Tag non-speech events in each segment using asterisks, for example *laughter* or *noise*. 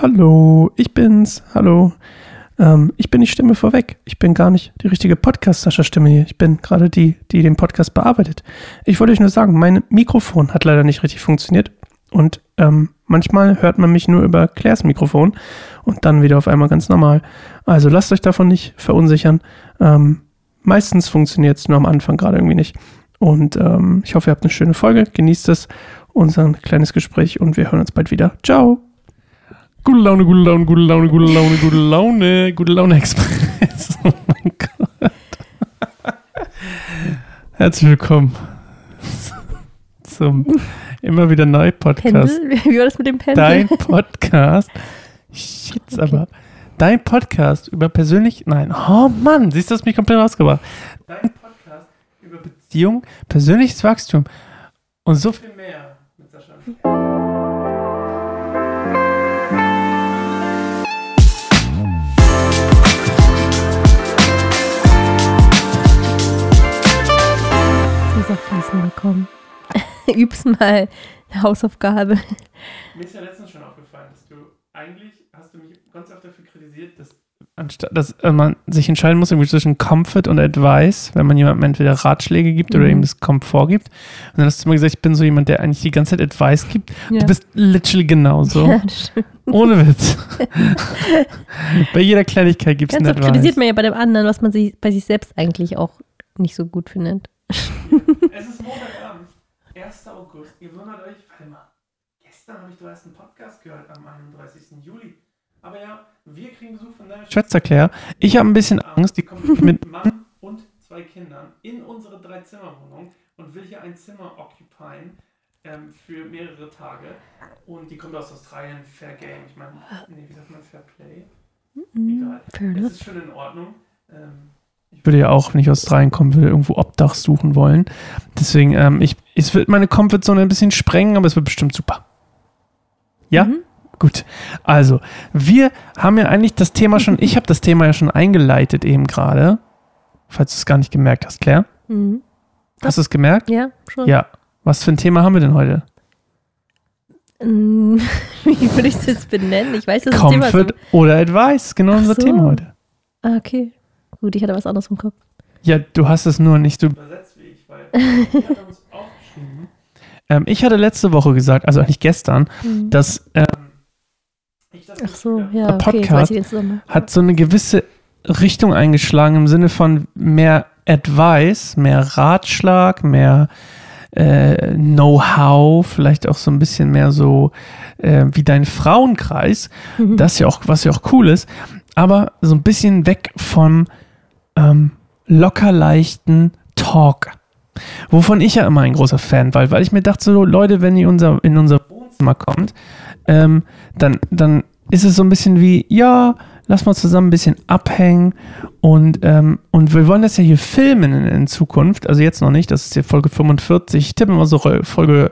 Hallo, ich bin's. Hallo. Ähm, ich bin die Stimme vorweg. Ich bin gar nicht die richtige Podcast-Sascha-Stimme hier. Ich bin gerade die, die den Podcast bearbeitet. Ich wollte euch nur sagen, mein Mikrofon hat leider nicht richtig funktioniert. Und ähm, manchmal hört man mich nur über Claires Mikrofon und dann wieder auf einmal ganz normal. Also lasst euch davon nicht verunsichern. Ähm, meistens funktioniert es nur am Anfang gerade irgendwie nicht. Und ähm, ich hoffe, ihr habt eine schöne Folge. Genießt es, unser kleines Gespräch und wir hören uns bald wieder. Ciao! Gute Laune, gute Laune, gute Laune, gute Laune, gute Laune, gute Laune Express. *laughs* Oh mein Gott. Herzlich willkommen *laughs* zum immer wieder neu Podcast. Pendel? Wie war das mit dem Pendel? Dein *laughs* Podcast. Shit, Okay. aber. Dein Podcast über persönlich. Nein, oh Mann, siehst du, das mich komplett rausgebracht. Dein Podcast über Beziehung, persönliches Wachstum und so viel mehr mit Sascha. Fließen bekommen. *laughs* Üb's mal eine Hausaufgabe. Mir ist ja letztens schon aufgefallen, dass du eigentlich hast du mich ganz oft dafür kritisiert, dass anstatt dass äh, man sich entscheiden muss irgendwie zwischen Comfort und Advice, wenn man jemandem entweder Ratschläge gibt oder Mhm. ihm das Komfort gibt. Und dann hast du immer gesagt, ich bin so jemand, der eigentlich die ganze Zeit Advice gibt. Ja. Du bist literally genauso. *laughs* Ja. Ohne Witz. *laughs* bei jeder Kleinigkeit gibt es ein oft kritisiert Advice. man ja bei dem anderen, was man sich, bei sich selbst eigentlich auch nicht so gut findet. Es ist Montagabend, 1. August. Ihr wundert euch, warte mal, gestern habe ich du hast einen Podcast gehört am 31. Juli. Aber ja, wir kriegen Besuch von der Schwätzerklär. Ich habe ein bisschen Angst, die kommt mit Mann und zwei Kindern in unsere Drei-Zimmer-Wohnung und will hier ein Zimmer occupyen ähm, für mehrere Tage. Und die kommt aus Australien, Fair Game. Ich meine, nee, wie sagt man Fair Play? Egal. Fair Es enough. ist schon in Ordnung. Ähm, ich würde ja auch, wenn ich aus Australien kommen würde, irgendwo Obdach suchen wollen. Deswegen, ähm, ich, es wird meine Comfortzone ein bisschen sprengen, aber es wird bestimmt super. Ja? Mhm. Gut. Also, wir haben ja eigentlich das Thema schon, ich habe das Thema ja schon eingeleitet eben gerade. Falls du es gar nicht gemerkt hast, Claire. Mhm. Hast du es gemerkt? Ja, schon. Ja. Was für ein Thema haben wir denn heute? Mm, *laughs* Wie würde ich das jetzt benennen? Ich weiß, das ist Thema Comfort oder Advice, genau Ach unser so. Thema heute. Ah, okay. Gut, ich hatte was anderes im Kopf. Ja, du hast es nur nicht so *laughs* übersetzt wie ich, weil ich hatte uns *laughs* aufgeschrieben. Ähm, ich hatte letzte Woche gesagt, also eigentlich gestern, Mhm. dass ähm, ich Ach so, ja, Der okay, Podcast ich den Zusammenhang. hat so eine gewisse Richtung eingeschlagen im Sinne von mehr Advice, mehr Ratschlag, mehr äh, Know-how, vielleicht auch so ein bisschen mehr so äh, wie dein Frauenkreis, Mhm. *laughs* das ja auch, was ja auch cool ist, aber so ein bisschen weg vom ähm, locker leichten Talk. Wovon ich ja immer ein großer Fan war, weil ich mir dachte, so Leute, wenn ihr unser, in unser Wohnzimmer kommt, ähm, dann, dann ist es so ein bisschen wie, ja, lass mal zusammen ein bisschen abhängen und, ähm, und wir wollen das ja hier filmen in, in Zukunft, also jetzt noch nicht, das ist hier Folge 45, ich tippe mal so Folge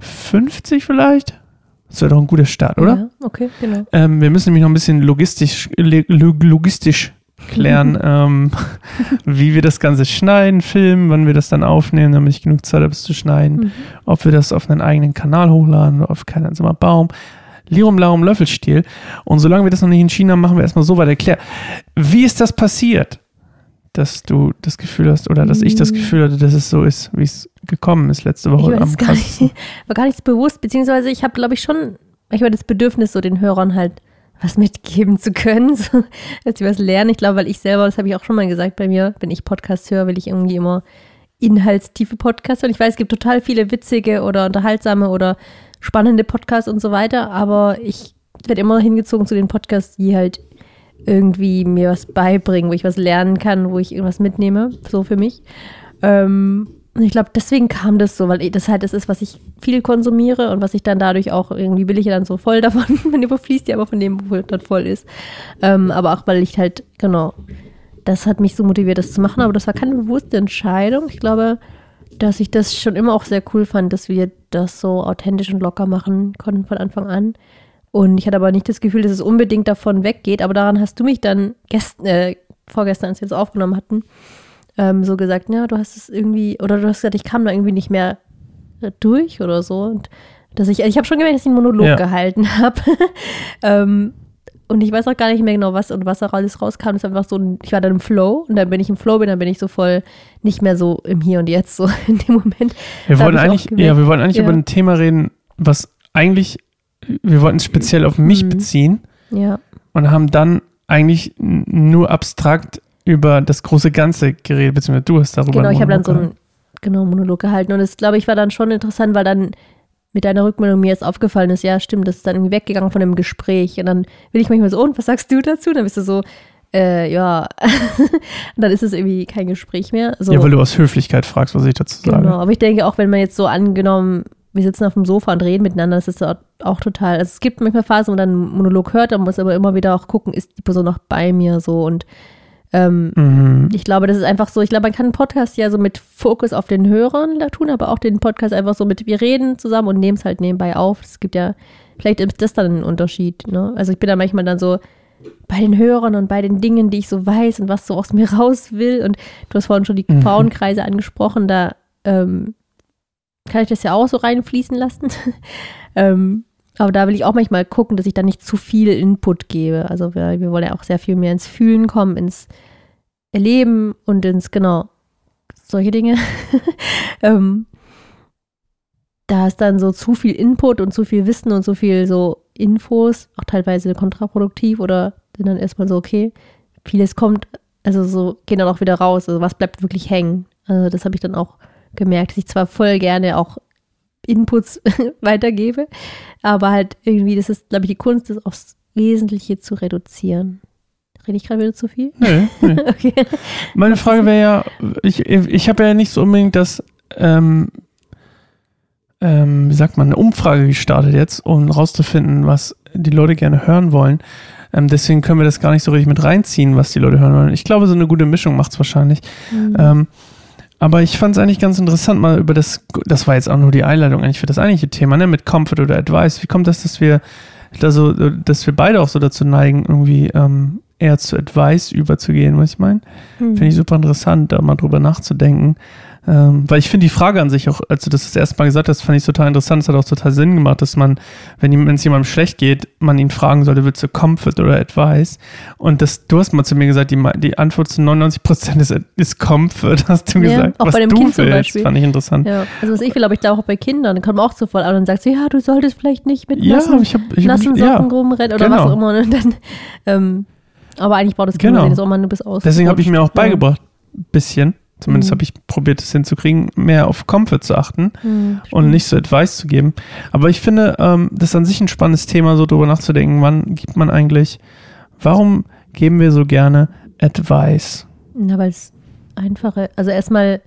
50 vielleicht. Das wäre doch ein guter Start, oder? Ja, okay, genau. Ähm, wir müssen nämlich noch ein bisschen logistisch, log- logistisch klären, ähm, wie wir das Ganze schneiden, filmen, wann wir das dann aufnehmen, damit ich genug Zeit habe, es zu schneiden, Mhm. ob wir das auf einen eigenen Kanal hochladen oder auf keinen mal Baum. Lirum Larum Löffelstiel. Und solange wir das noch nicht entschieden haben, machen wir erstmal so weiter. Klär, wie ist das passiert, dass du das Gefühl hast oder dass ich das Mm. Gefühl hatte, dass es so ist, wie es gekommen ist letzte Ich Woche weiß am gar nicht, *laughs* war gar nichts bewusst, beziehungsweise ich habe, glaube ich, schon, ich habe das Bedürfnis, so den Hörern halt was mitgeben zu können, *laughs* so, dass sie was lernen. Ich glaube, weil ich selber, das habe ich auch schon mal gesagt bei mir, wenn ich Podcast höre, will ich irgendwie immer inhaltstiefe Podcasts hören. Ich weiß, es gibt total viele witzige oder unterhaltsame oder spannende Podcasts und so weiter, aber ich werde immer hingezogen zu den Podcasts, die halt irgendwie mir was beibringen, wo ich was lernen kann, wo ich irgendwas mitnehme, so für mich. Ähm, und ich glaube, deswegen kam das so, weil ich- das halt das ist, was ich viel konsumiere und was ich dann dadurch auch irgendwie will ich ja dann so voll *laughs* davon, man überfließt ja aber von dem, wo dann voll ist. Ähm, aber auch, weil ich halt, genau, das hat mich so motiviert, das zu machen, aber das war keine bewusste Entscheidung. Ich glaube, dass ich das schon immer auch sehr cool fand, dass wir das so authentisch und locker machen konnten von Anfang an. Und ich hatte aber nicht das Gefühl, dass es unbedingt davon weggeht. Aber daran hast du mich dann gest äh, vorgestern, als wir es aufgenommen hatten, ähm, so gesagt, ja, du hast es irgendwie, oder du hast gesagt, ich kam da irgendwie nicht mehr durch oder so. Und dass ich, also ich habe schon gemerkt, dass ich einen Monolog Ja. gehalten *laughs* habe. ähm, und ich weiß auch gar nicht mehr genau, was und was auch alles rauskam. Es ist einfach so, ich war dann im Flow und dann bin ich im Flow bin, dann bin ich so voll nicht mehr so im Hier und Jetzt, so *laughs* in dem Moment. Wir auch eigentlich, ja, wir wollten eigentlich Ja. über ein Thema reden, was eigentlich, wir wollten es speziell auf mich Mhm. beziehen Ja. und haben dann eigentlich nur abstrakt über das große Ganze geredet, beziehungsweise du hast darüber Genau, ich habe dann so einen genau, Monolog gehalten. Und das, glaube ich, war dann schon interessant, weil dann mit deiner Rückmeldung mir jetzt aufgefallen ist, ja, stimmt, das ist dann irgendwie weggegangen von dem Gespräch. Und dann bin ich manchmal so, und was sagst du dazu? Und dann bist du so, äh, ja. *laughs* dann ist es irgendwie kein Gespräch mehr. So, Ja, weil du aus Höflichkeit fragst, was ich dazu sage. genau. Aber ich denke auch, wenn man jetzt so angenommen, wir sitzen auf dem Sofa und reden miteinander, das ist auch, auch total. Also es gibt manchmal Phasen, wo man dann einen Monolog hört, man muss aber immer wieder auch gucken, ist die Person noch bei mir so und ähm, Mhm. ich glaube, das ist einfach so, ich glaube, man kann einen Podcast ja so mit Fokus auf den Hörern da tun, aber auch den Podcast einfach so mit, wir reden zusammen und nehmen es halt nebenbei auf. Es gibt ja, vielleicht ist das dann ein Unterschied, ne? Also ich bin da manchmal dann so bei den Hörern und bei den Dingen, die ich so weiß und was so aus mir *laughs* raus will und du hast vorhin schon die Mhm. Frauenkreise angesprochen, da ähm, kann ich das ja auch so reinfließen lassen. *laughs* ähm, aber da will ich auch manchmal gucken, dass ich da nicht zu viel Input gebe. Also wir, wir wollen ja auch sehr viel mehr ins Fühlen kommen, ins Erleben und ins, genau, solche Dinge. *laughs* ähm, da ist dann so zu viel Input und zu viel Wissen und so viel so Infos, auch teilweise kontraproduktiv oder sind dann erstmal so, okay, vieles kommt, also so, gehen dann auch wieder raus. Also was bleibt wirklich hängen? Also das habe ich dann auch gemerkt, dass ich zwar voll gerne auch Inputs *laughs* weitergebe, aber halt irgendwie, das ist, glaube ich, die Kunst, das aufs Wesentliche zu reduzieren. Rede ich gerade wieder zu viel? Nö, nö. *laughs* Okay. Meine Frage wäre ja, ich, ich habe ja nicht so unbedingt das, ähm, ähm, wie sagt man, eine Umfrage gestartet jetzt, um rauszufinden, was die Leute gerne hören wollen. Ähm, deswegen können wir das gar nicht so richtig mit reinziehen, was die Leute hören wollen. Ich glaube, so eine gute Mischung macht es wahrscheinlich. Mhm. Aber ich fand es eigentlich ganz interessant, mal über das, das war jetzt auch nur die Einleitung eigentlich für das eigentliche Thema, ne, mit Comfort oder Advice. Wie kommt das, dass wir da so, dass wir beide auch so dazu neigen, irgendwie ähm, eher zu Advice überzugehen, was ich meine? Mhm. Finde ich super interessant, da mal drüber nachzudenken. Ähm, weil ich finde die Frage an sich auch, als du das das erste Mal gesagt hast, fand ich total interessant. Es hat auch total Sinn gemacht, dass man, wenn es jemandem schlecht geht, man ihn fragen sollte, willst du Comfort oder Advice? Und das, du hast mal zu mir gesagt, die, die Antwort zu 99 Prozent ist, ist Comfort, *laughs* hast du Ja, gesagt. auch was bei dem du Kind zum willst, Beispiel. fand ich interessant. Ja, also was ich will, aber ich glaube auch bei Kindern, dann kommen wir auch so voll an und sagst so, ja, du solltest vielleicht nicht mit Ja, nassen, ich habe, ich hab, nassen ja, Socken rumrennen oder genau. was auch immer. Und dann, ähm, aber eigentlich braucht das Kind Genau. das auch mal, du bist aus. Deswegen habe ich mir auch beigebracht, bisschen, zumindest Mhm. habe ich probiert, es hinzukriegen, mehr auf Comfort zu achten. Hm, und nicht so Advice zu geben. Aber ich finde, ähm, das ist an sich ein spannendes Thema, so drüber nachzudenken, wann gibt man eigentlich, warum geben wir so gerne Advice? Na, weil es einfache, also erstmal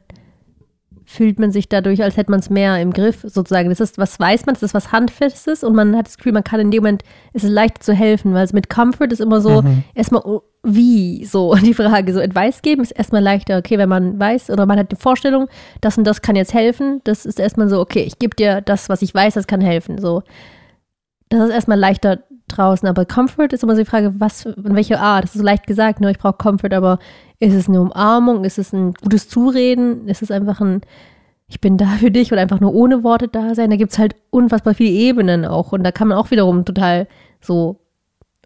fühlt man sich dadurch, als hätte man es mehr im Griff, sozusagen. Das ist, was weiß man, das ist was Handfestes und man hat das Gefühl, man kann in dem Moment, es ist leicht zu helfen, weil es mit Comfort ist immer so, Mhm. erstmal, oh, wie, so, *laughs* die Frage, so Advice geben ist erstmal leichter, okay, wenn man weiß oder man hat die Vorstellung, das und das kann jetzt helfen, das ist erstmal so, okay, ich gebe dir das, was ich weiß, das kann helfen, so. Das ist erstmal leichter draußen, aber Comfort ist immer so die Frage, was, in welcher Art, das ist so leicht gesagt, ne, ich brauche Comfort, aber ist es eine Umarmung, ist es ein gutes Zureden, ist es einfach ein, ich bin da für dich oder einfach nur ohne Worte da sein, da gibt es halt unfassbar viele Ebenen auch. Und da kann man auch wiederum total so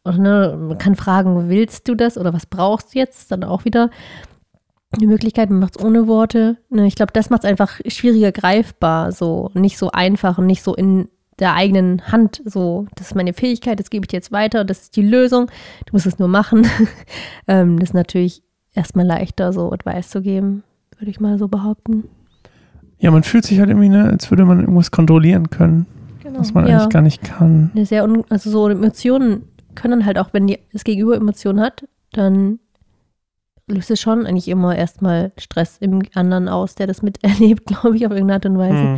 oder ne, man kann fragen, willst du das oder was brauchst du jetzt? Dann auch wieder eine Möglichkeit, man macht es ohne Worte. Ne, ich glaube, das macht es einfach schwieriger greifbar, so. Nicht so einfach und nicht so in der eigenen Hand. So, das ist meine Fähigkeit, das gebe ich dir jetzt weiter, das ist die Lösung, du musst es nur machen. *laughs* ähm, das ist natürlich erstmal leichter, so Advice zu geben, würde ich mal so behaupten. Ja, man fühlt sich halt irgendwie, ne, als würde man irgendwas kontrollieren können, Genau. was man ja. eigentlich gar nicht kann. Eine sehr also so Emotionen können halt auch, wenn die, das Gegenüber Emotionen hat, dann löst es schon eigentlich immer erstmal Stress im anderen aus, der das miterlebt, *laughs* glaube ich, auf irgendeine Art und Weise. Hm.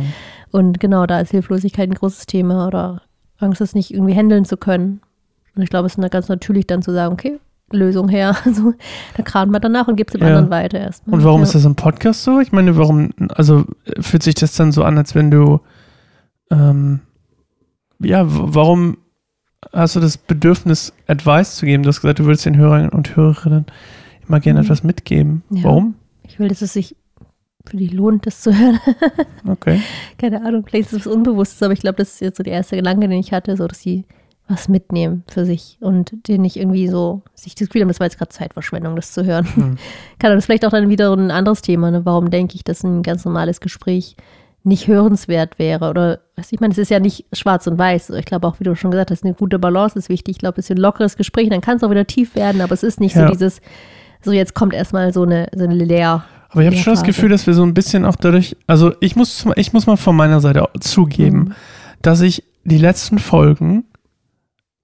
Und genau, da ist Hilflosigkeit ein großes Thema oder Angst, es nicht irgendwie handeln zu können. Und ich glaube, es ist ganz natürlich dann zu sagen, okay, Lösung her. *laughs* Also, da kramt man danach und gibt es dem Ja. anderen weiter erstmal. Und warum ja. ist das im Podcast so? Ich meine, warum, also fühlt sich das dann so an, als wenn du, ähm, ja, warum hast du das Bedürfnis, Advice zu geben? Du hast gesagt, du würdest den Hörern und Hörerinnen immer gerne Mhm. etwas mitgeben. Ja. Warum? Ich will, dass es sich für die lohnt, das zu hören. *laughs* Okay. Keine Ahnung, vielleicht ist es unbewusst, aber ich glaube, das ist jetzt so der erste Gedanke, den ich hatte, so dass sie was mitnehmen für sich und den nicht irgendwie so sich das Gefühl haben, das war jetzt gerade Zeitverschwendung, das zu hören. Hm. *laughs* Kann das vielleicht auch dann wieder ein anderes Thema, ne? Warum denke ich, dass ein ganz normales Gespräch nicht hörenswert wäre? Oder was ich meine, es ist ja nicht schwarz und weiß. Ich glaube auch, wie du schon gesagt hast, eine gute Balance ist wichtig. Ich glaube, es ist ein lockeres Gespräch, dann kann es auch wieder tief werden, aber es ist nicht Ja. so dieses, so jetzt kommt erstmal so eine, so eine Leer. Aber ich habe schon das Leerphase. Gefühl, dass wir so ein bisschen auch dadurch, also ich muss, ich muss mal von meiner Seite zugeben, Mhm. dass ich die letzten Folgen,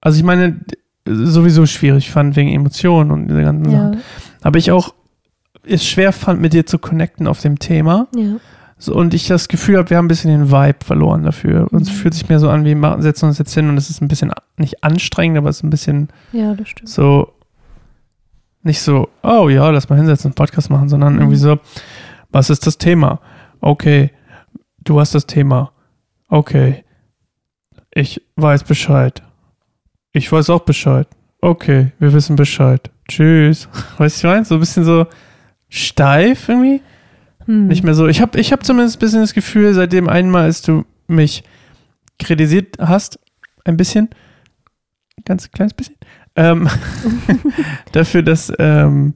also ich meine, sowieso schwierig fand wegen Emotionen und diese ganzen Ja, Sachen, aber ich auch es schwer fand, mit dir zu connecten auf dem Thema. ja. So, und ich das Gefühl habe, wir haben ein bisschen den Vibe verloren dafür. Und es Mhm. fühlt sich mehr so an, wir machen, setzen uns jetzt hin und es ist ein bisschen nicht anstrengend, aber es ist ein bisschen ja, das so, nicht so, oh ja, lass mal hinsetzen und Podcast machen, sondern Mhm. irgendwie so, was ist das Thema? Okay, du hast das Thema. Okay, ich weiß Bescheid. Ich weiß auch Bescheid. Okay, wir wissen Bescheid. Tschüss. *laughs* Weißt du, was ich meine? So ein bisschen so steif irgendwie. Hm. Nicht mehr so. Ich habe ich hab zumindest ein bisschen das Gefühl, seitdem einmal, als du mich kritisiert hast, ein bisschen, ganz kleines bisschen, ähm, *laughs* dafür, dass, ähm,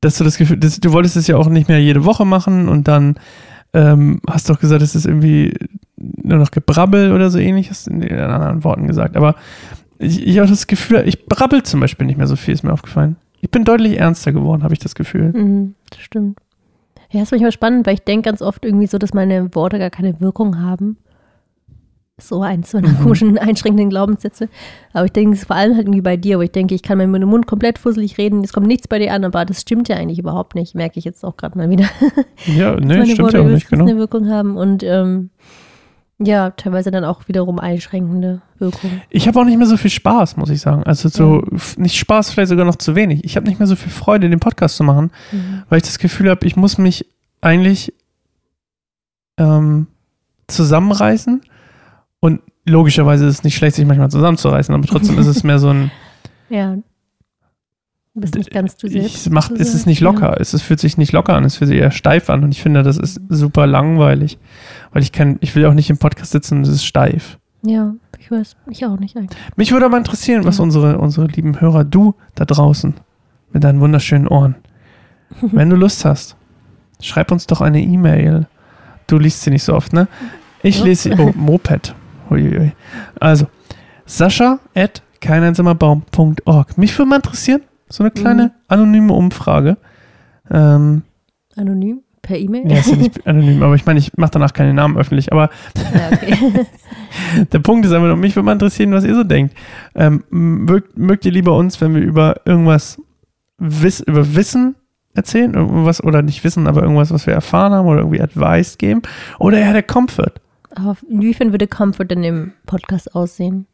dass du das Gefühl, dass, du wolltest es ja auch nicht mehr jede Woche machen und dann ähm, hast du auch gesagt, es ist irgendwie nur noch Gebrabbel oder so ähnlich, hast in den anderen Worten gesagt. Aber ich, ich habe das Gefühl, ich brabbel zum Beispiel nicht mehr so viel, ist mir aufgefallen. Ich bin deutlich ernster geworden, habe ich das Gefühl. Mhm, das stimmt. Ja, ist manchmal spannend, weil ich denke ganz oft irgendwie so, dass meine Worte gar keine Wirkung haben. So eins meiner Mhm. komischen, *laughs* einschränkenden Glaubenssätze. Aber ich denke, es ist vor allem halt irgendwie bei dir, wo ich denke, ich kann mit meinem Mund komplett fusselig reden, es kommt nichts bei dir an, aber das stimmt ja eigentlich überhaupt nicht, merke ich jetzt auch gerade mal wieder. *laughs* Ja, nee, meine stimmt Worte ja auch nicht, genau. eine Wirkung haben und ähm, ja, teilweise dann auch wiederum einschränkende Wirkung. Ich habe auch nicht mehr so viel Spaß, muss ich sagen. Also so, f- nicht Spaß, vielleicht sogar noch zu wenig. Ich habe nicht mehr so viel Freude, den Podcast zu machen, Mhm. weil ich das Gefühl habe, ich muss mich eigentlich ähm, zusammenreißen. Und logischerweise ist es nicht schlecht, sich manchmal zusammenzureißen, aber trotzdem ist es mehr so ein, *laughs* Ja. Du bist nicht ganz du selbst. ich mach, es ist nicht locker, es ist, fühlt sich nicht locker an, es fühlt sich eher steif an und ich finde, das ist super langweilig, weil ich kann, ich will auch nicht im Podcast sitzen und es ist steif. Ja. ja, ich weiß. Ich auch nicht eigentlich. Mich würde aber interessieren, was Ja. unsere, unsere lieben Hörer, du da draußen, mit deinen wunderschönen Ohren, *laughs* wenn du Lust hast, schreib uns doch eine E-Mail. Du liest sie nicht so oft, ne? Ich Ja. lese sie. Oh, Moped. Huiuiui. Also, Sascha at keineinsamerbaum.org. Mich würde mal interessieren, so eine kleine Mhm. anonyme Umfrage. Ähm, Anonym? Per E-Mail? ja, ist ja nicht *laughs* anonym, aber ich meine, ich mache danach keine Namen öffentlich. Aber ja, okay. *laughs* Der Punkt ist einfach nur, mich würde mal interessieren, was ihr so denkt. Ähm, mögt, mögt ihr lieber uns, wenn wir über irgendwas wiss, über Wissen erzählen, irgendwas oder nicht wissen, aber irgendwas, was wir erfahren haben oder irgendwie Advice geben? Oder eher der Comfort? Inwiefern würde Comfort denn im Podcast aussehen?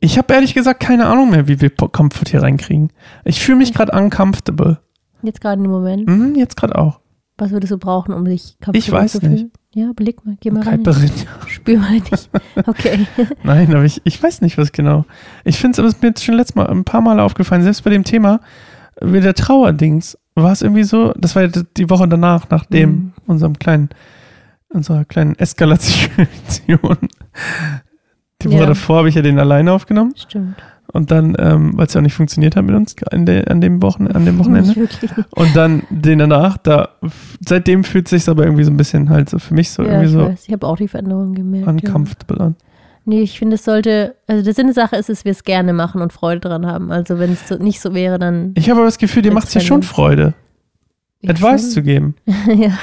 Ich habe ehrlich gesagt keine Ahnung mehr, wie wir Comfort hier reinkriegen. Ich fühle mich gerade uncomfortable. Jetzt gerade im Moment. Mhm, jetzt gerade auch. Was würdest du brauchen, um dich comfortable Ich weiß zu fühlen? Ja, blick mal, geh mal rein. Kalperin. Spür mal nicht. Okay. *laughs* Nein, aber ich, ich weiß nicht, was genau. Ich finde es, ist mir jetzt schon letztes Mal ein paar Mal aufgefallen, selbst bei dem Thema äh, mit der Trauerdings war es irgendwie so, das war ja die Woche danach, nach dem, Mhm. unserem kleinen, unserer kleinen Eskalation. Die Woche Ja. davor habe ich ja den alleine aufgenommen Stimmt. und dann, ähm, weil es ja auch nicht funktioniert hat mit uns an, der, an, dem, Wochen, an dem Wochenende. Und dann den danach, da seitdem fühlt es sich aber irgendwie so ein bisschen halt so für mich so ja, irgendwie ich so weiß. Ich habe auch die Veränderung gemerkt. Ja. uncomfortable an. Nee, ich finde, es sollte, also der Sinn der Sache ist, dass wir es gerne machen und Freude dran haben. Also wenn es so, nicht so wäre, dann. Ich habe aber das Gefühl, dir macht es ja schon. Freude, Ja, Advice zu geben. *laughs* ja.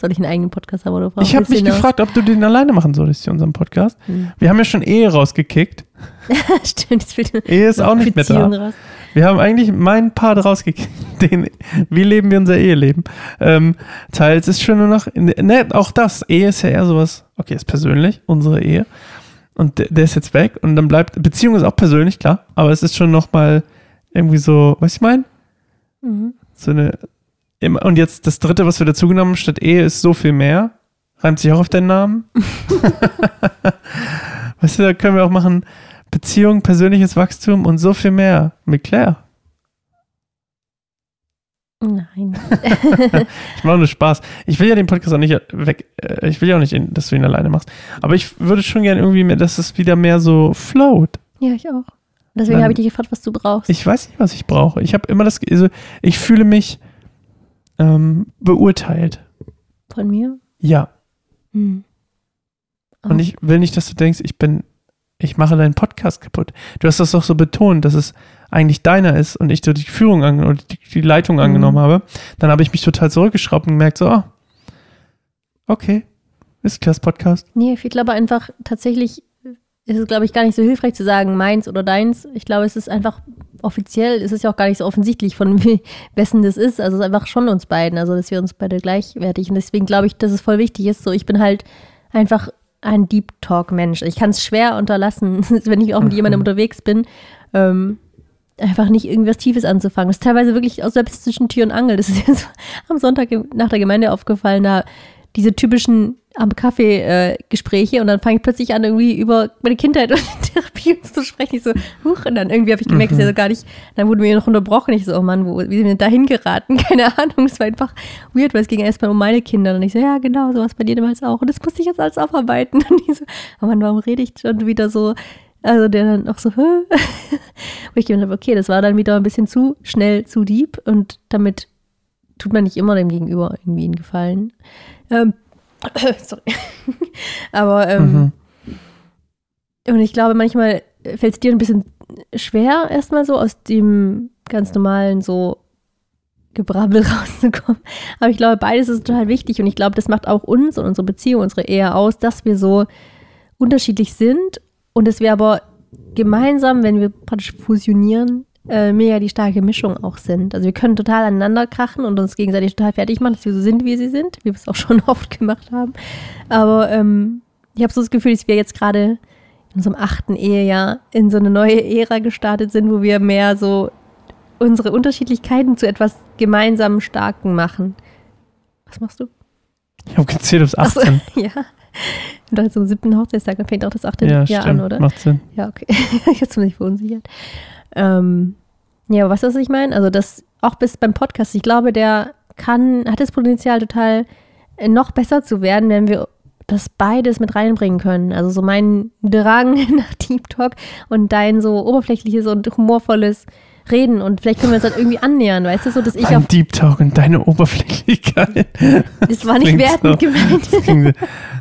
Soll ich einen eigenen Podcast haben oder Ich habe mich gefragt, ob du den alleine machen solltest, hier unseren Podcast. Hm. Wir haben ja schon Ehe rausgekickt. *laughs* Stimmt, jetzt fehlt Ehe ist auch nicht mehr Beziehung da. raus. Wir haben eigentlich meinen Part rausgekickt. *laughs* Den, wie leben wir unser Eheleben? Ähm, teils ist schon nur noch, ne, auch das, Ehe ist ja eher sowas, okay, ist persönlich, unsere Ehe. Und der, der ist jetzt weg und dann bleibt, Beziehung ist auch persönlich, klar, aber es ist schon nochmal irgendwie so, was ich meine? Mhm. So eine, und jetzt das dritte, was wir dazugenommen haben, statt Ehe ist so viel mehr. Reimt sich auch auf deinen Namen. *laughs* weißt du, da können wir auch machen Beziehung, persönliches Wachstum und so viel mehr mit Claire. Nein. *laughs* Ich mache nur Spaß. Ich will ja den Podcast auch nicht weg. äh, Ich will ja auch nicht, dass du ihn alleine machst. Aber ich würde schon gerne irgendwie mehr, dass es wieder mehr so float. ja, ich auch. Deswegen habe ich dich gefragt, was du brauchst. Ich weiß nicht, was ich brauche. Ich habe immer das, also ich fühle mich ähm, beurteilt. Von mir? Ja. Hm. Und Oh. ich will nicht, dass du denkst, ich bin, ich mache deinen Podcast kaputt. Du hast das doch so betont, dass es eigentlich deiner ist und ich so die Führung an, oder die, die Leitung Mhm. angenommen habe. Dann habe ich mich total zurückgeschraubt und gemerkt, so, ah, okay, ist Klass Podcast. Nee, ich glaube einfach, tatsächlich ist es, glaube ich, gar nicht so hilfreich zu sagen, meins oder deins. Ich glaube, es ist einfach offiziell, ist es ja auch gar nicht so offensichtlich, von we- *laughs* wessen das ist. Also es ist einfach schon uns beiden, also dass wir uns beide gleichwertig. Und deswegen glaube ich, dass es voll wichtig ist. So, ich bin halt einfach ein Deep Talk-Mensch. Ich kann es schwer unterlassen, *laughs* wenn ich auch mit jemandem *laughs* unterwegs bin. Ähm, einfach nicht irgendwas Tiefes anzufangen. Das ist teilweise wirklich auch selbst zwischen Tür und Angel. Das ist jetzt am Sonntag nach der Gemeinde aufgefallen, da diese typischen am Kaffee äh, Gespräche und dann fange ich plötzlich an, irgendwie über meine Kindheit *laughs* und Therapie zu sprechen. Ich so, huch, und dann irgendwie habe ich gemerkt, das ist ja so gar nicht, dann wurde mir noch unterbrochen. Ich so, oh Mann, wo, wie sind wir denn da hingeraten? *laughs* Keine Ahnung, es war einfach weird, weil es ging erstmal um meine Kinder. Und ich so, ja, genau, so was bei dir damals auch. Und das musste ich jetzt alles aufarbeiten. *laughs* Und ich so, oh Mann, warum rede ich schon wieder so? Also der dann auch so, hä? Wo ich gedacht habe, okay, das war dann wieder ein bisschen zu schnell, zu deep und damit tut man nicht immer dem Gegenüber irgendwie einen Gefallen. Ähm, *laughs* sorry. *laughs* Aber ähm, Mhm. und ich glaube, manchmal fällt es dir ein bisschen schwer, erstmal so aus dem ganz normalen so Gebrabbel *laughs* rauszukommen. Aber ich glaube, beides ist total wichtig und ich glaube, das macht auch uns und unsere Beziehung, unsere Ehe aus, dass wir so unterschiedlich sind und dass wir aber gemeinsam, wenn wir praktisch fusionieren, äh, mega die starke Mischung auch sind. Also wir können total aneinander krachen und uns gegenseitig total fertig machen, dass wir so sind, wie sie sind, wie wir es auch schon *laughs* oft gemacht haben. Aber ähm, ich habe so das Gefühl, dass wir jetzt gerade in unserem achten Ehejahr in so eine neue Ära gestartet sind, wo wir mehr so unsere Unterschiedlichkeiten zu etwas gemeinsamen Starken machen. Was machst du? Ich habe gezählt bis Ach so, 18. *laughs* ja. Und dann zum siebten Hochzeitstag, dann fängt auch das achte ja, Jahr stimmt. an, oder? Macht Sinn. Ja, okay. *laughs* Jetzt bin ich verunsichert. Ähm, ja, aber weißt du, was ich meine? Also das auch bis beim Podcast, ich glaube, der kann, hat das Potenzial total äh, noch besser zu werden, wenn wir das beides mit reinbringen können. Also so mein Drang *laughs* nach Deep Talk und dein so oberflächliches und humorvolles Reden und vielleicht können wir uns dann irgendwie annähern, weißt du, so dass ich auf, Ein Deep Talk und deine Oberflächlichkeit. *laughs* das war nicht wertend so. gemeint. Das klingt-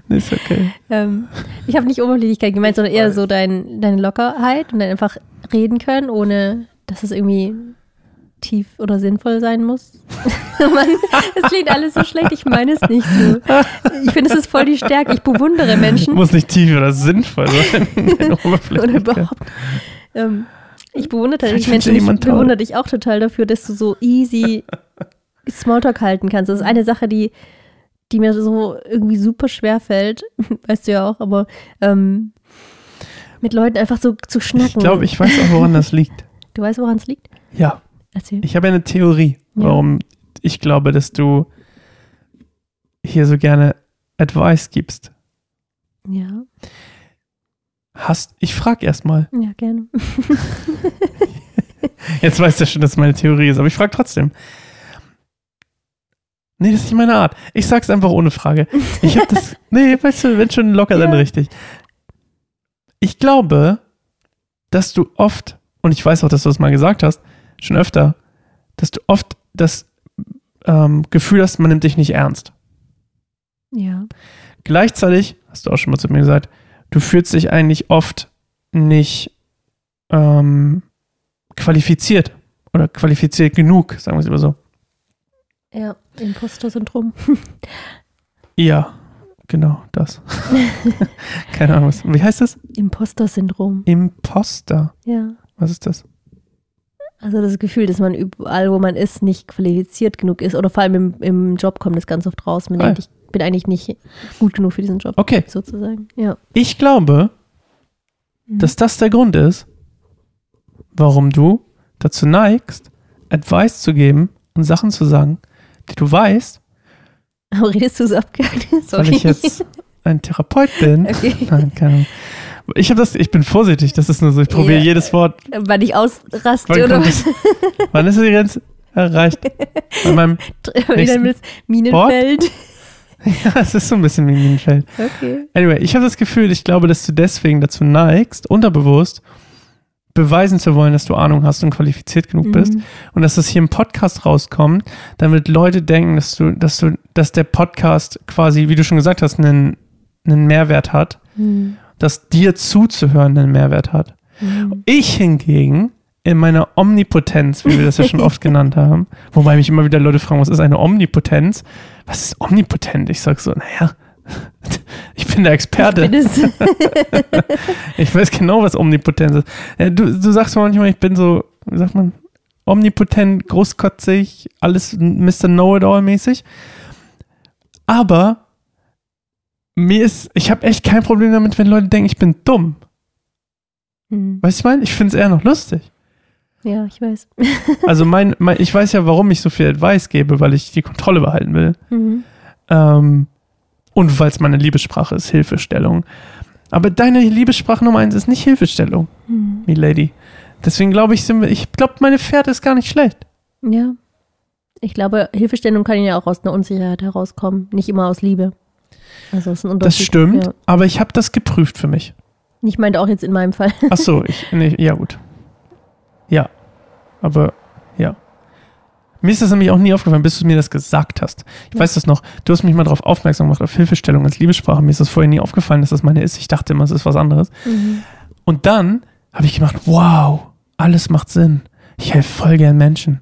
ist okay. Ähm, ich habe nicht Oberflächlichkeit gemeint, sondern eher so dein, deine Lockerheit und dann einfach reden können, ohne dass es irgendwie tief oder sinnvoll sein muss. *laughs* Das klingt alles so schlecht, ich meine es nicht so. Ich finde, es ist voll die Stärke. Ich bewundere Menschen Muss nicht tief oder sinnvoll sein. *laughs* Oder überhaupt. Ähm, ich bewundere dich Menschen, ich bewundere dich auch total dafür, dass du so easy Smalltalk halten kannst. Das ist eine Sache, die, die mir so irgendwie super schwer fällt, *laughs* weißt du ja auch, aber ähm, mit Leuten einfach so zu schnacken. Ich glaube, ich weiß auch, woran das liegt. Du weißt, woran es liegt? Ja, Erzähl. ich habe eine Theorie, Ja. warum ich glaube, dass du hier so gerne Advice gibst. Ja, Hast, ich frage erstmal. ja, gerne. *laughs* Jetzt weißt du schon, dass es meine Theorie ist, aber ich frage trotzdem. Nee, das ist nicht meine Art. Ich sag's einfach ohne Frage. Ich habe das. *laughs* Nee, weißt du, wenn schon locker, dann Ja. richtig. Ich glaube, dass du oft, und ich weiß auch, dass du das mal gesagt hast, schon öfter, dass du oft das ähm, Gefühl hast, man nimmt dich nicht ernst. Ja. Gleichzeitig, hast du auch schon mal zu mir gesagt, du fühlst dich eigentlich oft nicht ähm, qualifiziert oder qualifiziert genug, sagen wir es immer so. Ja, Imposter-Syndrom. *laughs* Ja, genau das. *laughs* Keine Ahnung, was, wie heißt das? Imposter-Syndrom. Imposter. Ja. Was ist das? Also das Gefühl, dass man überall, wo man ist, nicht qualifiziert genug ist. Oder vor allem im, im Job kommt das ganz oft raus. Man Ah. denkt, ich bin eigentlich nicht gut genug für diesen Job, Okay, sozusagen. Ja. ich glaube, Mhm. dass das der Grund ist, warum du dazu neigst, Advice zu geben und Sachen zu sagen, die du weißt, *laughs* Aber redest du so abgehakt? Sorry. *laughs* weil ich jetzt ein Therapeut bin. *laughs* okay. Nein, keine Ahnung. Ich habe das, ich bin vorsichtig, das ist nur so, ich probiere Ja. jedes Wort. Weil ich ausraste Wann oder was? Wann ist die Grenze? erreicht. Bei meinem, *laughs* Minenfeld. *laughs* ja, es ist so ein bisschen wie Minenfeld. Okay. Anyway, ich habe das Gefühl, ich glaube, dass du deswegen dazu neigst, unterbewusst beweisen zu wollen, dass du Ahnung hast und qualifiziert genug bist. Mhm. Und dass das hier im Podcast rauskommt, damit Leute denken, dass du, dass du, dass der Podcast quasi, wie du schon gesagt hast, einen, einen Mehrwert hat, Mhm. Dass dir zuzuhören einen Mehrwert hat. Mhm. Ich hingegen in meiner Omnipotenz, wie wir das ja schon oft *laughs* genannt haben, wobei mich immer wieder Leute fragen, was ist eine Omnipotenz? Was ist omnipotent? Ich sag so, naja, *laughs* ich bin der Experte. Bin es- *laughs* Ich weiß genau, was Omnipotenz ist. Du, du sagst manchmal, ich bin so, wie sagt man, omnipotent, großkotzig, alles Mr. Know-it-all mäßig. Aber mir ist, ich habe echt kein Problem damit, wenn Leute denken, ich bin dumm. Mhm. Weißt du, ich meine? Ich finde es eher noch lustig. Ja, ich weiß. *laughs* Also mein, mein, ich weiß ja, warum ich so viel Advice gebe, weil ich die Kontrolle behalten will. Mhm. Ähm, und weil es meine Liebessprache ist, Hilfestellung. Aber deine Liebessprache Nummer eins ist nicht Hilfestellung, Mhm. Milady. Deswegen glaube ich, sind wir, ich glaube, meine Fährte ist gar nicht schlecht. Ja. Ich glaube, Hilfestellung kann ja auch aus einer Unsicherheit herauskommen, nicht immer aus Liebe. Also ist ein Das stimmt, Ja. aber ich habe das geprüft für mich. Ich meinte auch jetzt in meinem Fall. Ach so, *laughs* ich, nee, ja gut. Ja, aber ja. Mir ist das nämlich auch nie aufgefallen, bis du mir das gesagt hast. Ich Ja. weiß das noch. Du hast mich mal darauf aufmerksam gemacht, auf Hilfestellung als Liebessprache. Mir ist das vorher nie aufgefallen, dass das meine ist. Ich dachte immer, es ist was anderes. Mhm. Und dann habe ich gemacht, wow, alles macht Sinn. Ich helfe voll gern Menschen.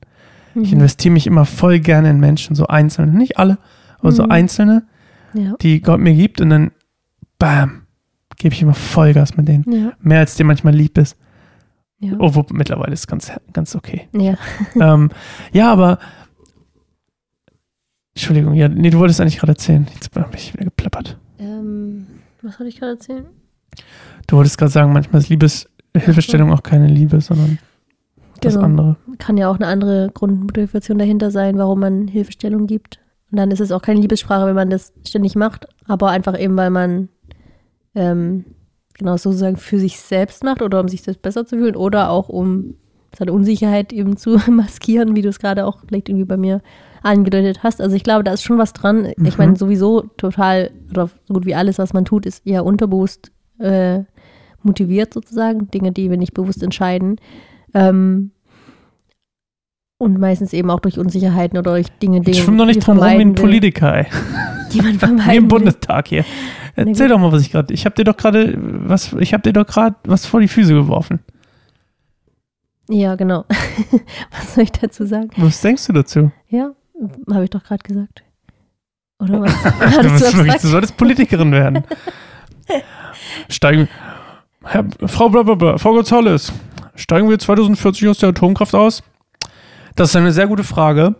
Ich Mhm. investiere mich immer voll gerne in Menschen, so einzelne, nicht alle, aber so Mhm. einzelne, Ja. die Gott mir gibt und dann, bam, gebe ich immer Vollgas mit denen. Ja. Mehr als dir manchmal lieb ist. Ja. Obwohl, mittlerweile ist ganz, ganz okay. ja. *laughs* ähm, ja, aber, Entschuldigung, ja, nee, du wolltest eigentlich gerade erzählen. Jetzt habe ich wieder geplappert. Ähm, was wollte ich gerade erzählen? Du wolltest gerade sagen, manchmal ist Liebeshilfestellung auch keine Liebe, sondern das Genau. andere. Kann ja auch eine andere Grundmotivation dahinter sein, warum man Hilfestellung gibt. Und dann ist es auch keine Liebessprache, wenn man das ständig macht, aber einfach eben, weil man ähm, genau sozusagen für sich selbst macht oder um sich selbst besser zu fühlen oder auch um seine Unsicherheit eben zu *laughs* maskieren, wie du es gerade auch vielleicht irgendwie bei mir angedeutet hast. Also ich glaube, da ist schon was dran. Ich Mhm. meine, sowieso total, oder so gut wie alles, was man tut, ist eher unterbewusst äh, motiviert sozusagen. Dinge, die wir nicht bewusst entscheiden. Ähm, und meistens eben auch durch Unsicherheiten oder durch Dinge, die Ich schwimme doch die nicht drum rum wie ein Politiker, ey. *laughs* Die man *laughs* Wie vermeiden im will. Bundestag hier. Erzähl doch mal, was ich gerade. Ich habe dir doch gerade was. Ich habe dir doch gerade was vor die Füße geworfen. Ja, genau. *laughs* was soll ich dazu sagen? Was denkst du dazu? Ja, habe ich doch gerade gesagt. Oder was? Du, bist wirklich, du solltest Politikerin werden. Steigen. Herr, Frau Blablabla, Frau Gonzales, steigen wir 2040 aus der Atomkraft aus? Das ist eine sehr gute Frage.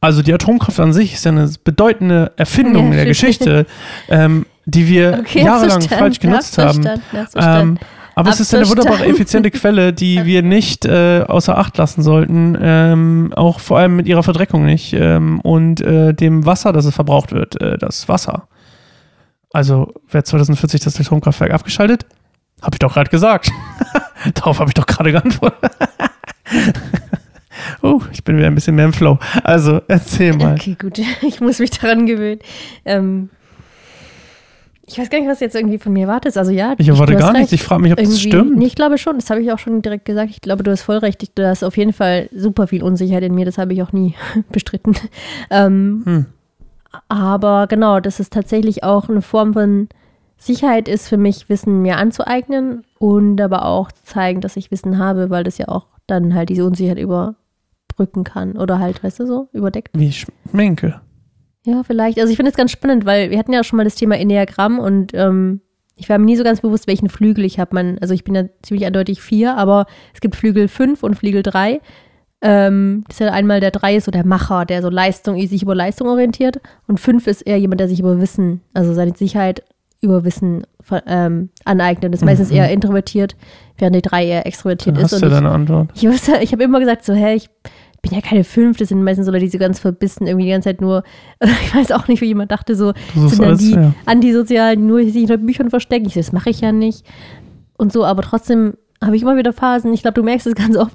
Also die Atomkraft an sich ist ja eine bedeutende Erfindung Ja, in der. *laughs* Geschichte, ähm, die wir Okay, jahrelang falsch genutzt haben. Ähm, aber es ist eine wunderbare, effiziente Quelle, die *laughs* wir nicht äh, außer Acht lassen sollten. Ähm, auch vor allem mit ihrer Verdreckung nicht. Ähm, und äh, dem Wasser, das es verbraucht wird, äh, das Wasser. Also wird 2040 das Atomkraftwerk abgeschaltet? Habe ich doch gerade gesagt. *laughs* Darauf habe ich doch gerade geantwortet. Ich bin wieder ein bisschen mehr im Flow. Also, erzähl mal. Okay, gut. *laughs* Ich muss mich daran gewöhnen. Ähm, ich weiß gar nicht, was du jetzt irgendwie von mir wartest. Also ja, Ich erwarte gar nichts. Ich frage mich, ob das stimmt. Nee, ich glaube schon. Das habe ich auch schon direkt gesagt. Ich glaube, du hast voll recht. Du hast auf jeden Fall super viel Unsicherheit in mir. Das habe ich auch nie *laughs* bestritten. Ähm, Hm. aber genau, dass es tatsächlich auch eine Form von Sicherheit ist für mich, Wissen mir anzueignen und aber auch zu zeigen, dass ich Wissen habe, weil das ja auch dann halt diese Unsicherheit überbrücken kann oder halt, weißt du so, überdeckt. Wie Schminke. Ja, vielleicht. Also ich finde es ganz spannend, weil wir hatten ja schon mal das Thema Enneagramm und ähm, ich war mir nie so ganz bewusst, welchen Flügel ich habe. Also ich bin ja ziemlich eindeutig vier, aber es gibt Flügel fünf und Flügel drei. Ähm, das ist ja einmal der drei ist so der Macher, der so Leistung, sich über Leistung orientiert. Und fünf ist eher jemand, der sich über Wissen, also seine Sicherheit über Wissen ähm, aneignet. Das ist meistens Mhm. eher introvertiert, während die drei eher extrovertiert Dann ist. hast du ich, deine Antwort. ich, ich habe immer gesagt, so, hä, ich bin ja keine fünf, das sind meistens so Leute, die so ganz verbissen, irgendwie die ganze Zeit nur, *laughs* ich weiß auch nicht, wie jemand dachte, so, sind dann die ja. Antisozialen, die nur sich hinter Büchern verstecken. Ich so, das mache ich ja nicht. Und so, aber trotzdem habe ich immer wieder Phasen. Ich glaube, du merkst es ganz oft,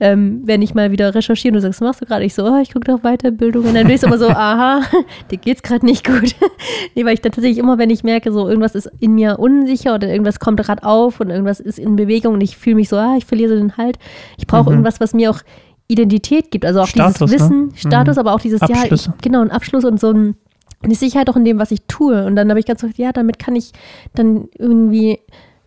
ähm, wenn ich mal wieder recherchiere und du sagst, machst du gerade? Ich so, oh, ich gucke doch Weiterbildung. Und dann bin ich immer so, *laughs* aha, dir geht's gerade nicht gut. *laughs* nee, weil ich dann tatsächlich immer, wenn ich merke, so irgendwas ist in mir unsicher oder irgendwas kommt gerade auf und irgendwas ist in Bewegung und ich fühle mich so, ah, ich verliere so den Halt. Ich brauche Mhm. irgendwas, was mir auch Identität gibt. Also auch Status, dieses ne? Wissen, Status, Mhm. aber auch dieses, ja, ich, genau, ein Abschluss und so ein, eine Sicherheit auch in dem, was ich tue. Und dann habe ich ganz gesagt, ja, damit kann ich dann irgendwie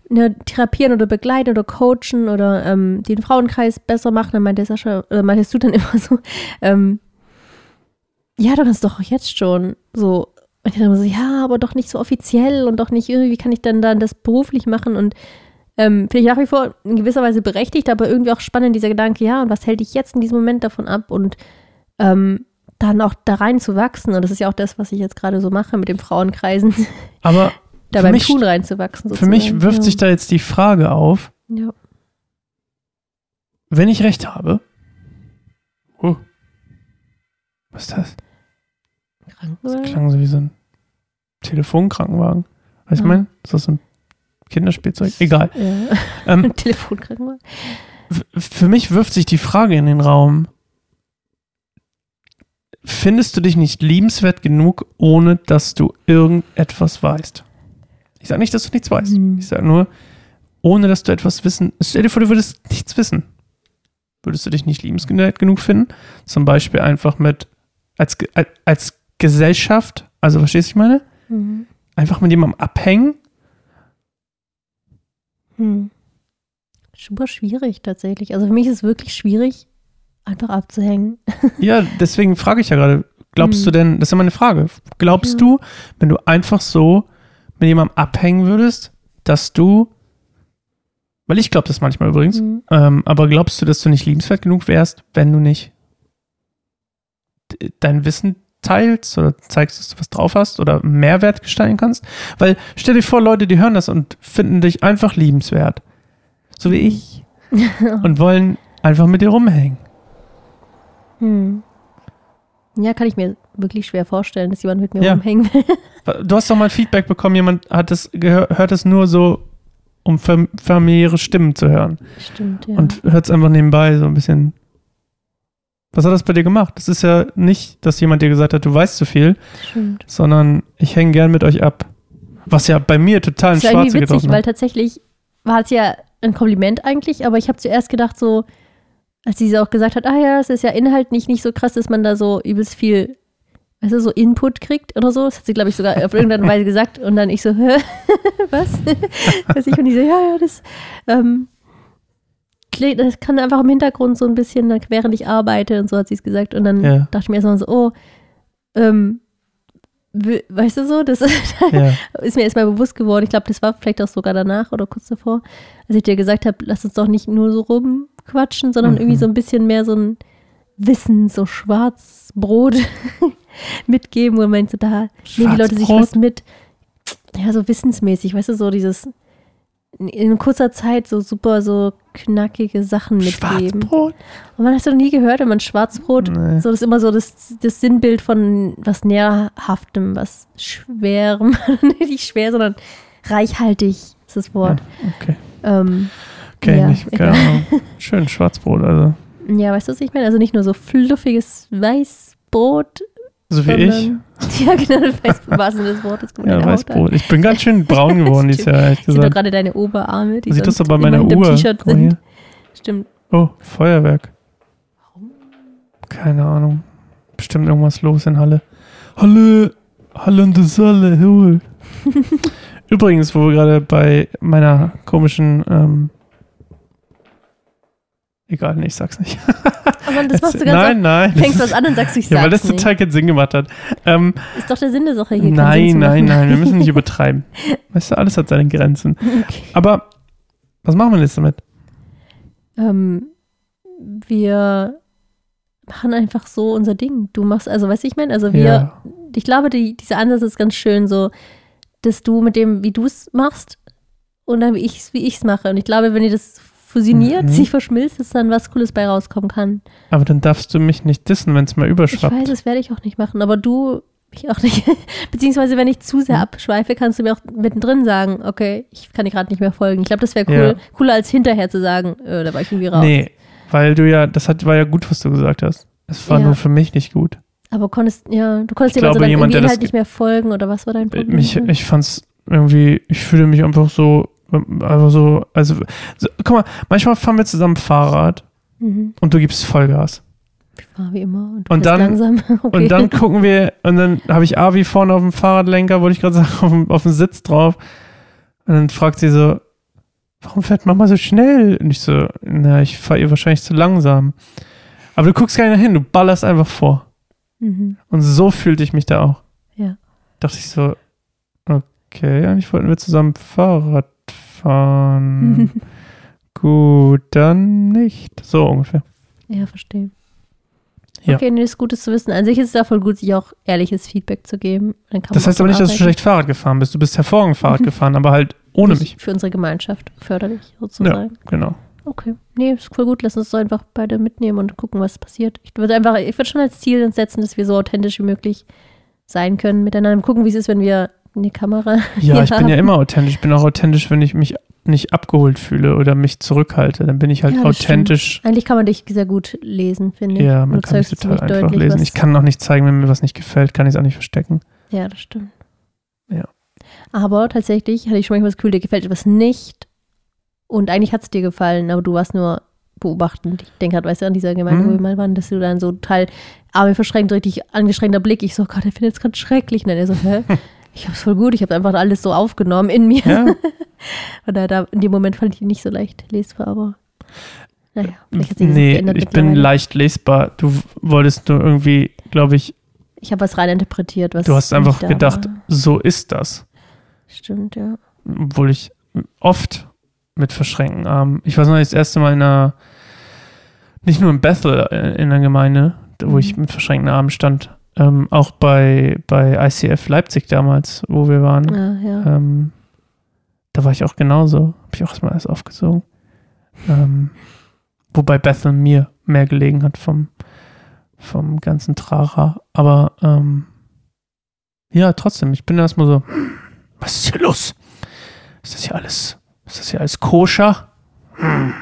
ne, therapieren oder begleiten oder coachen oder ähm, den Frauenkreis besser machen. Dann meinte Sascha, oder meintest du dann *laughs* immer so, ähm, ja, du kannst doch jetzt schon so. Und ich dann immer so, ja, aber doch nicht so offiziell und doch nicht irgendwie, wie kann ich dann dann das beruflich machen und ähm, finde ich nach wie vor in gewisser Weise berechtigt, aber irgendwie auch spannend, dieser Gedanke, ja, und was hält dich jetzt in diesem Moment davon ab und ähm, dann auch da rein zu wachsen. Und das ist ja auch das, was ich jetzt gerade so mache mit den Frauenkreisen, Aber *laughs* da beim mich- Tun reinzuwachsen. für mich sozusagen. wirft ja. sich da jetzt die Frage auf, Ja. wenn ich recht habe. Oh. Was ist das? Das Krankenwagen? klang so wie so ein Telefonkrankenwagen. Weißt du, Ah. mein? Ist das so ein Kinderspielzeug? Egal. Ja. Ähm, *laughs* Telefonkrankenwagen. f- für mich wirft sich die Frage in den Raum. Findest du dich nicht liebenswert genug, ohne dass du irgendetwas weißt? Ich sage nicht, dass du nichts weißt. Hm. Ich sage nur, ohne dass du etwas wissen. Stell dir vor, du würdest nichts wissen. Würdest du dich nicht liebenswert genug finden? Zum Beispiel einfach mit, als- als Gesellschaft, also verstehst du, was ich meine? Mhm. Einfach mit jemandem abhängen? Hm. Super schwierig tatsächlich. Also für mich ist es wirklich schwierig, einfach abzuhängen. *laughs* Ja, deswegen frage ich ja gerade, glaubst Hm. du denn, das ist ja meine Frage, glaubst Ja. du, wenn du einfach so mit jemandem abhängen würdest, dass du, weil ich glaube das manchmal übrigens, Mhm. ähm, aber glaubst du, dass du nicht liebenswert genug wärst, wenn du nicht dein Wissen teilst oder zeigst, dass du was drauf hast oder Mehrwert gestalten kannst? Weil stell dir vor, Leute, die hören das und finden dich einfach liebenswert, so wie ich, *laughs* und wollen einfach mit dir rumhängen. Hm. Ja, kann ich mir wirklich schwer vorstellen, dass jemand mit mir Ja. rumhängen will. *laughs* Du hast doch mal ein Feedback bekommen, jemand hat es hört es nur so, um fam familiäre Stimmen zu hören. Stimmt, ja. Und hört es einfach nebenbei so ein bisschen. Was hat das bei dir gemacht? Das ist ja nicht, dass jemand dir gesagt hat, du weißt zu viel, Stimmt. sondern ich hänge gern mit euch ab. Was ja bei mir total ins Schwarze witzig, getroffen weil hat. tatsächlich war es ja ein Kompliment eigentlich, aber ich habe zuerst gedacht so, als sie auch gesagt hat, ah ja, es ist ja inhaltlich nicht so krass, dass man da so übelst viel, du, so Input kriegt oder so. Das hat sie, glaube ich, sogar auf irgendeine Weise gesagt und dann ich so, *laughs* hä, *laughs* was? *laughs* Weiß ich, und die so, ja, ja, das, ähm, das kann einfach im Hintergrund so ein bisschen, während ich arbeite und so hat sie es gesagt und dann Ja. dachte ich mir erstmal so, oh, ähm, we- weißt du so, das *laughs* Ja. ist mir erstmal bewusst geworden. Ich glaube, das war vielleicht auch sogar danach oder kurz davor, als ich dir gesagt habe, lass uns doch nicht nur so rumquatschen, sondern Mhm. irgendwie so ein bisschen mehr so ein Wissen, so Schwarzbrot *laughs* mitgeben, wo man so da nehmen die Leute sich was mit. Ja, so wissensmäßig, weißt du, so dieses in- kurzer Zeit so super so knackige Sachen mitgeben. Schwarzbrot? Und man hast du noch nie gehört, wenn man Schwarzbrot, Nee. so das ist immer so das, das Sinnbild von was Nährhaftem, was Schwerem, *laughs* nicht schwer, sondern reichhaltig ist das Wort. Okay. Ähm, Okay, Ja, nicht, keine Ahnung. *laughs* Schön, Schwarzbrot, also. ja, weißt du, was ich meine? Also nicht nur so fluffiges Weißbrot, So wie ich. *laughs* ja, genau, das Weißbrot war das Wort, das kommt Ja, in Weißbrot. Ich bin ganz schön braun *laughs* geworden dieses Jahr, ehrlich Ich sehe doch gesagt. gerade deine Oberarme, die sieht das sonst doch bei meiner hinterm Uhr. T-Shirt sind. Stimmt. Oh, Feuerwerk. Keine Ahnung. Bestimmt irgendwas los in Halle. Halle, Halle in der Salle. Übrigens, wo wir gerade bei meiner komischen, ähm, egal, nee, ich sag's nicht. Aber das machst du ganz nein, nein. Fängst was an und sagst, ich ist, *laughs* ja, weil das sag's nicht. total keinen Sinn gemacht hat. Ähm, Ist doch der Sinn der Sache hier. nein, nein, nein, wir müssen nicht *laughs* übertreiben. Weißt du, alles hat seine Grenzen. *laughs* Okay. Aber, was machen wir jetzt damit? Ähm, wir machen einfach so unser Ding. Du machst, also weißt du, ich meine, also wir, Ja. ich glaube, die, dieser Ansatz ist ganz schön, so, dass du mit dem, wie du es machst und dann wie ich es wie ich's mache. Und ich glaube, wenn ihr das fusioniert, Mhm. sich verschmilzt, dass dann was Cooles bei rauskommen kann. Aber dann darfst du mich nicht dissen, wenn es mal Ich überschwappt. weiß, das werde ich auch nicht machen, aber du Ich auch nicht. *laughs* Beziehungsweise, wenn ich zu sehr abschweife, kannst du mir auch mittendrin sagen, okay, ich kann dir gerade nicht mehr folgen. Ich glaube, das wäre cool, Ja. cooler als hinterher zu sagen, äh, da war ich irgendwie raus. Nee, weil du ja, das hat, war ja gut, was du gesagt hast. Es war Ja. nur für mich nicht gut. Aber konntest, ja, du konntest Ich dir so glaube, lange jemand, irgendwie der das Inhalt nicht mehr folgen oder was war dein Problem? Mich, ich fand's irgendwie, ich fühle mich einfach so, einfach so, also, so, guck mal, manchmal fahren wir zusammen Fahrrad mhm. und du gibst Vollgas. Ich war wie immer und, du Und dann- langsam. *laughs* Okay. Und dann gucken wir, und dann habe ich Avi vorne auf dem Fahrradlenker, wollte ich gerade sagen, *laughs* auf dem, auf dem Sitz drauf. Und dann fragt sie so, warum fährt Mama so schnell? Und ich so, na, ich fahre ihr wahrscheinlich zu langsam. Aber du guckst gar nicht hin, du ballerst einfach vor. mhm. Und so fühlte ich mich da auch. Ja. Dachte ich so, okay, eigentlich wollten wir zusammen Fahrrad fahren. *laughs* Gut, dann nicht. So ungefähr. Ja, verstehe. Ja. Okay, nee, ist Gutes zu wissen. An sich ist es ja voll gut, sich auch ehrliches Feedback zu geben. Das heißt aber nicht, dass du arbeiten. schlecht Fahrrad gefahren bist. Du bist hervorragend Fahrrad *laughs* gefahren, aber halt ohne mich. Für unsere Gemeinschaft förderlich sozusagen. Genau. Okay. Nee, ist voll gut. Lass uns so einfach beide mitnehmen und gucken, was passiert. Ich würde einfach, ich würde schon als Ziel uns setzen, dass wir so authentisch wie möglich sein können miteinander. Gucken, wie es ist, wenn wir in die Kamera. *laughs* Ja, ich bin ja immer authentisch. Ich bin auch authentisch, wenn ich mich nicht abgeholt fühle oder mich zurückhalte. Dann bin ich halt Ja, authentisch. Eigentlich kann man dich sehr gut lesen, finde ich. Ja, man du kann mich total einfach deutlich, lesen. Ich kann auch nicht zeigen, wenn mir was nicht gefällt, kann ich es auch nicht verstecken. Ja, das stimmt. Ja. Aber tatsächlich hatte ich schon manchmal das Gefühl, dir gefällt etwas nicht. Und eigentlich hat es dir gefallen, aber du warst nur beobachtend. Ich denke halt, weißt du, an dieser Gemeinde, Mhm. wo wir mal waren, dass du dann so total Arme verschränkt, richtig angestrengter Blick. Ich so, Gott, er findet es gerade schrecklich. Und dann er so, hä? *laughs* Ich hab's voll gut, ich habe einfach alles so aufgenommen in mir. Ja, *laughs* Und da, in dem Moment fand ich ihn nicht so leicht lesbar, aber naja, vielleicht hat sich nee, geändert ich bin leicht lesbar. Du wolltest nur irgendwie, glaube ich, Ich habe was rein interpretiert, was du hast einfach gedacht, war. so ist das. Stimmt, ja. Obwohl ich oft mit verschränkten Armen, ich weiß noch, das erste Mal in einer, nicht nur in Bethel äh, in der Gemeinde, wo Mhm. ich mit verschränkten Armen stand, ähm, auch bei, bei ICF Leipzig damals, wo wir waren. Ja, ja. Ähm, da war ich auch genauso. Habe ich auch erstmal alles aufgesogen. Ähm, wobei Bethel mir mehr gelegen hat vom, vom ganzen Trara. Aber ähm, ja, trotzdem, ich bin erstmal so, was ist hier los? Ist das hier alles, ist das hier alles koscher? Hm,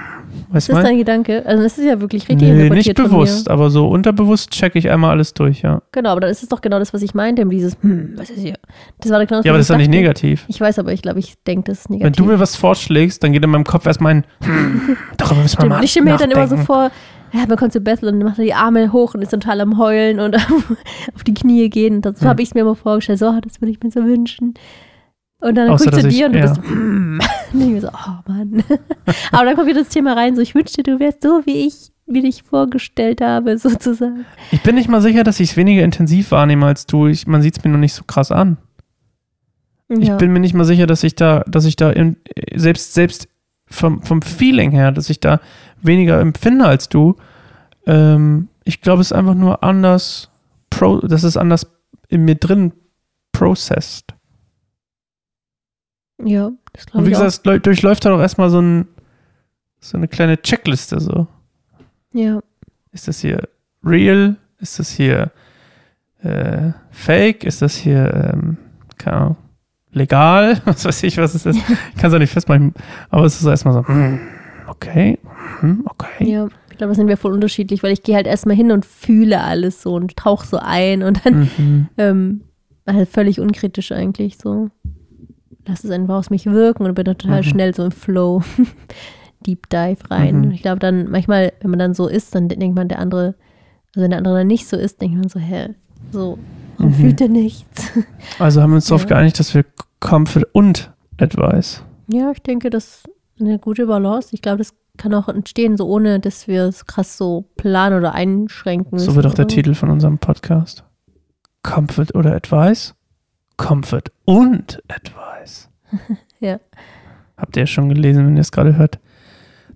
weißt Das ist mal? dein Gedanke. Also das ist ja wirklich richtig Nee, nicht bewusst, aber so unterbewusst checke ich einmal alles durch, ja. Genau, aber dann ist es doch genau das, was ich meinte, eben dieses, hm, was ist hier? Das war genau das, Ja, aber das ist doch ich nicht negativ. Ich weiß, aber ich glaube, ich denke, das ist Wenn negativ. du mir was vorschlägst, dann geht in meinem Kopf erstmal ein, hm, *laughs* darüber müssen wir mal und ich stelle mir dann immer so vor, ja, man kommt zu Bethel und macht die Arme hoch und ist total am Heulen und *laughs* auf die Knie gehen. Das, so Hm. habe ich es mir immer vorgestellt. So, das würde ich mir so wünschen. Und dann gucke ich zu ich- dir und du ja. bist, hm. Und ich mir so, oh Mann. *laughs* Aber dann kommt wieder das Thema rein, so, ich wünschte, du wärst so, wie ich mir dich vorgestellt habe, *laughs* sozusagen. Ich bin nicht mal sicher, dass ich es weniger intensiv wahrnehme als du. Ich, man sieht es mir noch nicht so krass an. Ich Ja. bin mir nicht mal sicher, dass ich da, dass ich da in, selbst, selbst vom, vom Feeling her, dass ich da weniger empfinde als du. Ähm, ich glaube, es ist einfach nur anders, pro, das ist anders in mir drin processed. Ja, das Und glaube wie ich gesagt, auch. es läu- durchläuft da doch erstmal so, ein, so eine kleine Checkliste so. Ja, Ist das hier real? Ist das hier äh, fake? Ist das hier, ähm, keine Ahnung, legal? *laughs* Was weiß ich, was es ist. *laughs* Ich kann es auch nicht festmachen. Aber es ist erstmal so, hm, okay, hm, okay. ja. Ich glaube, da sind wir voll unterschiedlich, weil ich gehe halt erstmal hin und fühle alles so und tauche so ein und dann Mhm. ähm, halt völlig unkritisch eigentlich so. Lass es einfach aus mich wirken und bin dann total Mhm. schnell so im Flow. *laughs* Deep Dive rein. Mhm. Und ich glaube dann manchmal, wenn man dann so ist, dann denkt man, der andere, also wenn der andere dann nicht so ist, denkt man so, hä, so, warum Mhm. fühlt er nichts? *laughs* Also haben wir uns darauf Ja. geeinigt, dass wir Comfort und Advice. Ja, ich denke, das ist eine gute Balance. Ich glaube, das kann auch entstehen, so ohne, dass wir es krass so planen oder einschränken. So wird auch der Titel von unserem Podcast. Comfort oder Advice? Comfort und Advice. *laughs* Ja. Habt ihr ja schon gelesen, wenn ihr es gerade hört.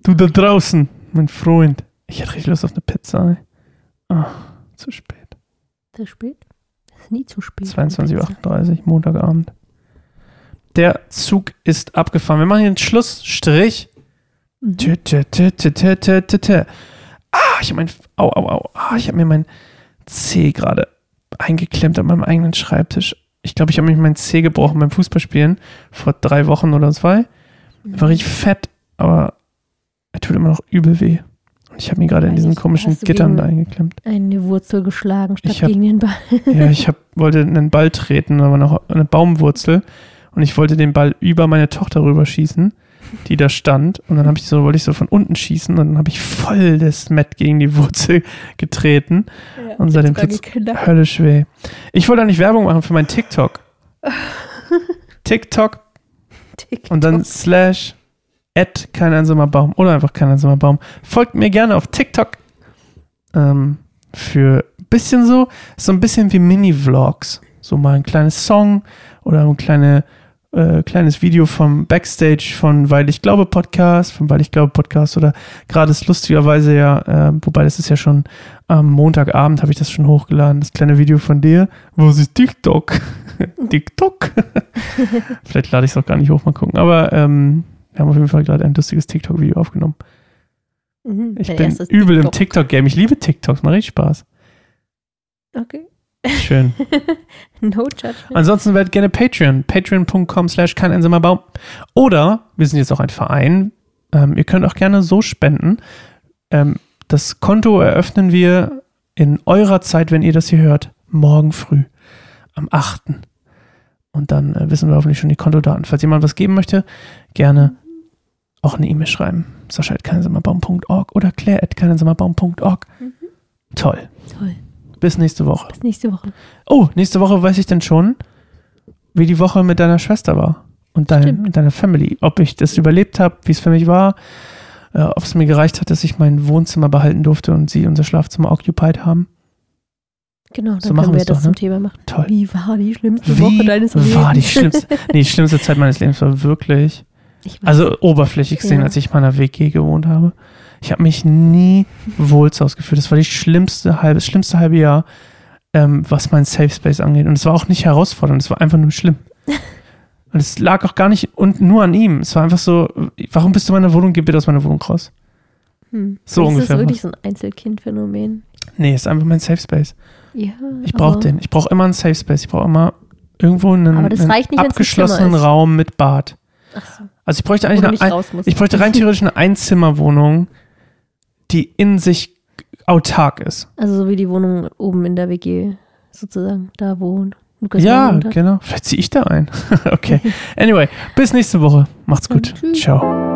Du da draußen, mein Freund. Ich hätte richtig Lust auf eine Pizza. Ah, zu spät. Zu spät? Ist nie zu spät. 22.38 Uhr, Montagabend. Der Zug ist abgefahren. Wir machen hier einen Schlussstrich. Mhm. Tü. Ah, ich habe mein. Au, au, au. Ah, ich habe mir mein C gerade eingeklemmt an meinem eigenen Schreibtisch. Ich glaube, ich habe mich meinen Zeh gebrochen beim Fußballspielen vor drei Wochen oder zwei. War richtig fett, aber er tut immer noch übel weh. Und ich habe mich gerade in diesen komischen Gittern da eingeklemmt. Eine Wurzel geschlagen statt Ich hab- gegen den Ball. Ja, *laughs* ich hab, wollte einen Ball treten, aber noch eine Baumwurzel. Und ich wollte den Ball über meine Tochter rüberschießen, die da stand. Und dann habe ich so, wollte ich so von unten schießen und dann habe ich voll das Met gegen die Wurzel *laughs* getreten. Und seitdem tut's höllisch weh. Ich wollte eigentlich Werbung machen für mein TikTok. *laughs* TikTok TikTok. und dann slash at kein einsamer Baum oder einfach kein einsamer Baum. Folgt mir gerne auf TikTok. Ähm, für bisschen so, so ein bisschen wie Mini-Vlogs. So mal ein kleines Song oder ein kleine, äh, kleines Video vom Backstage von Weil ich glaube Podcast, von Weil ich glaube Podcast oder gerade ist lustigerweise ja, äh, wobei das ist ja schon am Montagabend habe ich das schon hochgeladen, das kleine Video von dir. Wo ist TikTok? *laughs* TikTok? *laughs* Vielleicht lade ich es auch gar nicht hoch, mal gucken. Aber ähm, wir haben auf jeden Fall gerade ein lustiges TikTok-Video aufgenommen. Mhm, Ich bin übel im TikTok. TikTok-Game. Ich liebe TikToks, macht richtig Spaß. Okay. Schön. *laughs* No judgment. Ansonsten werdet gerne Patreon. Patreon.com slash Baum. Oder, wir sind jetzt auch ein Verein, ähm, ihr könnt auch gerne so spenden. Ähm, das Konto eröffnen wir in eurer Zeit, wenn ihr das hier hört, morgen früh, am 8. Und dann äh, wissen wir hoffentlich schon die Kontodaten. Falls jemand was geben möchte, gerne auch eine E-Mail schreiben. Sascha at keineinsamerbaum.org oder claire at keineinsamerbaum.org. Mhm. Toll. Toll. Bis nächste Woche. Bis nächste Woche. Oh, nächste Woche weiß ich denn schon, wie die Woche mit deiner Schwester war und dein, deiner Family. Ob ich das überlebt habe, wie es für mich war, äh, ob es mir gereicht hat, dass ich mein Wohnzimmer behalten durfte und sie unser Schlafzimmer occupied haben. Genau, dann So machen können wir das doch, zum ne? Thema machen. Toll. Wie war die schlimmste Wie Woche deines Lebens? war die schlimmste, *laughs* nee, die schlimmste Zeit meines Lebens war wirklich, also oberflächlich gesehen, Ja. als ich in meiner WG gewohnt habe. Ich habe mich nie wohl zu Hause gefühlt. Das war die schlimmste halbe, das schlimmste halbe Jahr, ähm, was mein Safe Space angeht. Und es war auch nicht herausfordernd, es war einfach nur schlimm. *laughs* Und es lag auch gar nicht und nur an ihm. Es war einfach so, warum bist du in meiner Wohnung? Geh bitte aus meiner Wohnung raus. hm. so ist ungefähr das wirklich so ein Einzelkind-Phänomen? Nee, es ist einfach mein Safe Space. Ja. Ich brauche den. Ich brauche immer einen Safe Space. Ich brauche immer irgendwo einen, einen nicht, abgeschlossenen ist. Raum mit Bad. Ach so. Also ich bräuchte eigentlich eine, ich bräuchte rein theoretisch eine *laughs* Einzimmerwohnung, die in sich autark ist. Also so wie die Wohnung oben in der WG sozusagen, da wo Lukas ja, genau. Vielleicht ziehe ich da ein. *laughs* okay. Anyway, bis nächste Woche. Macht's gut. Ciao.